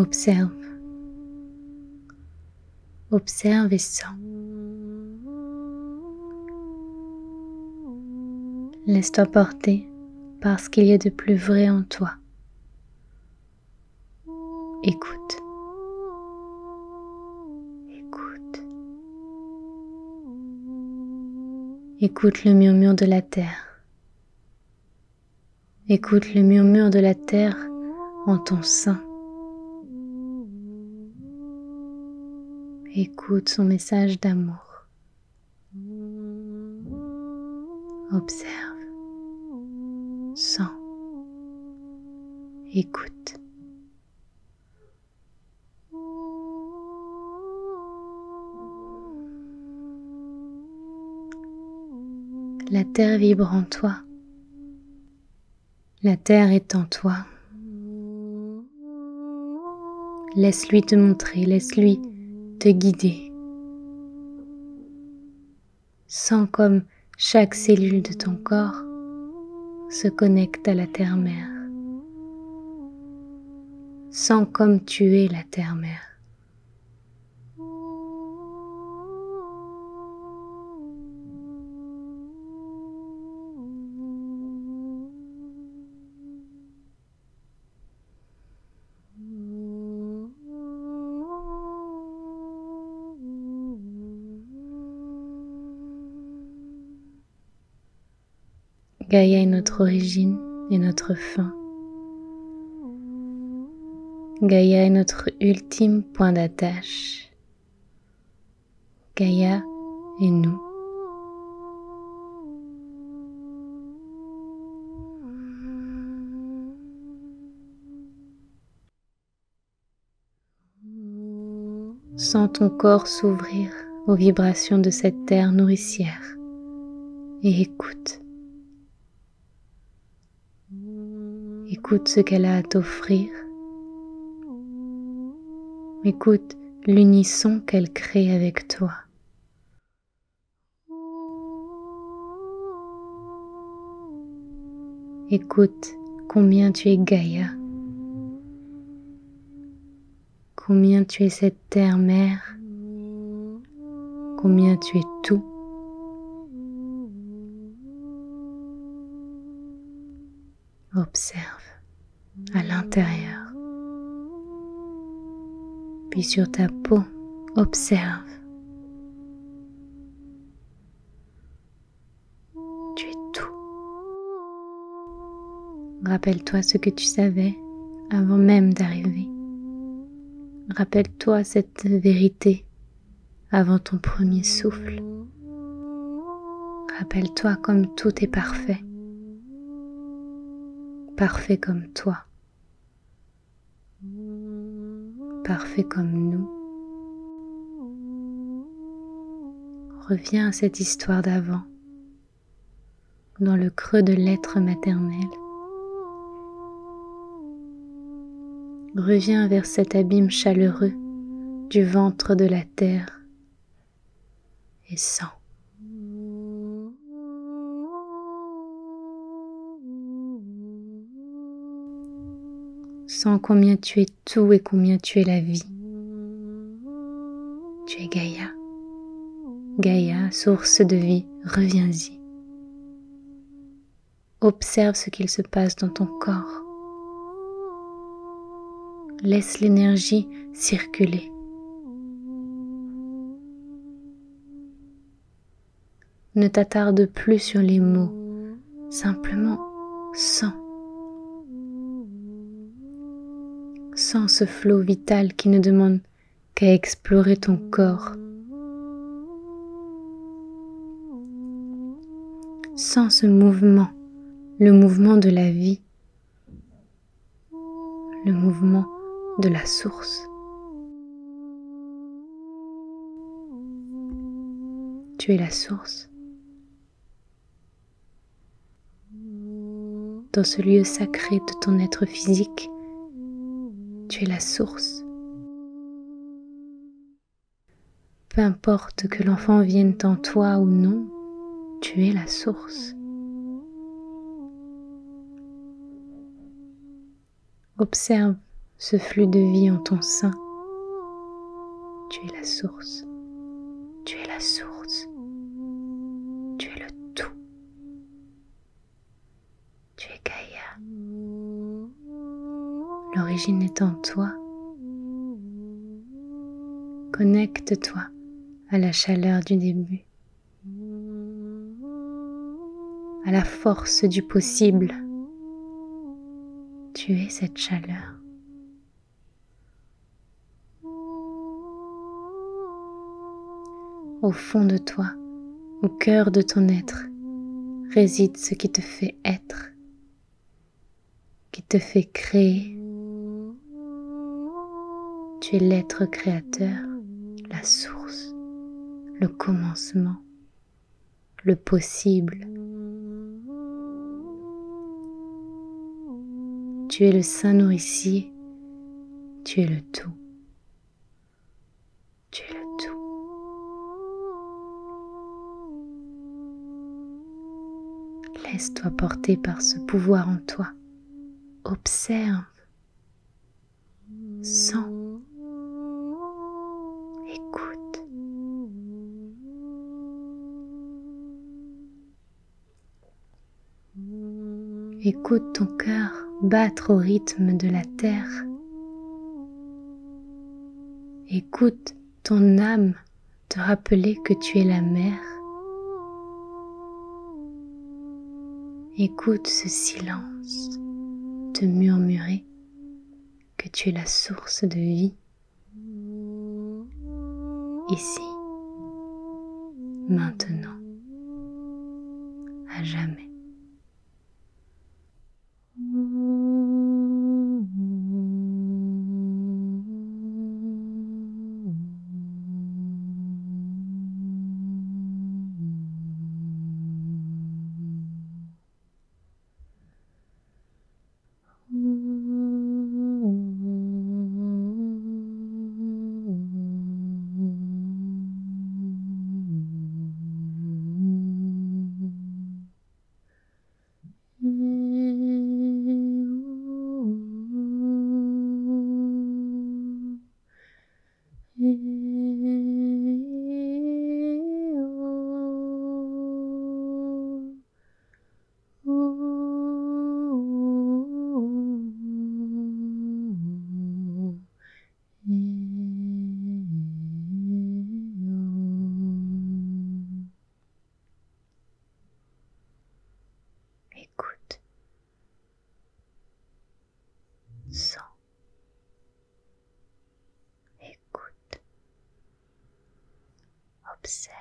Observe. Observe et sens. Laisse-toi porter par ce qu'il y a de plus vrai en toi. Écoute. Écoute. Écoute le murmure de la terre. Écoute le murmure de la terre en ton sein. Écoute son message d'amour. Observe, sens, écoute. La terre vibre en toi. La terre est en toi. Laisse-lui te montrer, laisse-lui te guider. Sens comme chaque cellule de ton corps se connecte à la terre-mère. Sens comme tu es la terre-mère. Gaïa est notre origine et notre fin. Gaïa est notre ultime point d'attache. Gaïa est nous. Sens ton corps s'ouvrir aux vibrations de cette terre nourricière et écoute. Écoute ce qu'elle a à t'offrir. Écoute l'unisson qu'elle crée avec toi. Écoute combien tu es Gaïa, combien tu es cette terre-mère, combien tu es tout. Observe à l'intérieur. Puis sur ta peau, observe. Tu es tout. Rappelle-toi ce que tu savais avant même d'arriver. Rappelle-toi cette vérité avant ton premier souffle. Rappelle-toi comme tout est parfait. Parfait comme toi parfait comme nous. Reviens à cette histoire d'avant, dans le creux de l'être maternel. Reviens vers cet abîme chaleureux du ventre de la terre et sens. Sens combien tu es tout et combien tu es la vie. Tu es Gaïa. Gaïa, source de vie, reviens-y. Observe ce qu'il se passe dans ton corps. Laisse l'énergie circuler. Ne t'attarde plus sur les mots, simplement sens. Sens ce flot vital qui ne demande qu'à explorer ton corps. Sens ce mouvement, le mouvement de la vie, le mouvement de la source. Tu es la source. Dans ce lieu sacré de ton être physique, tu es la source. Peu importe que l'enfant vienne en toi ou non, tu es la source. Observe ce flux de vie en ton sein. Tu es la source. Tu es la source. L'origine est en toi. Connecte-toi à la chaleur du début, à la force du possible. Tu es cette chaleur. Au fond de toi, au cœur de ton être, réside ce qui te fait être, qui te fait créer. Tu es l'être créateur, la source, le commencement, le possible. Tu es le saint nourricier, tu es le tout. Tu es le tout. Laisse-toi porter par ce pouvoir en toi. Observe. Sens. Écoute ton cœur battre au rythme de la terre. Écoute ton âme te rappeler que tu es la mère. Écoute ce silence te murmurer que tu es la source de vie ici, maintenant, à jamais. Écoute. Observe.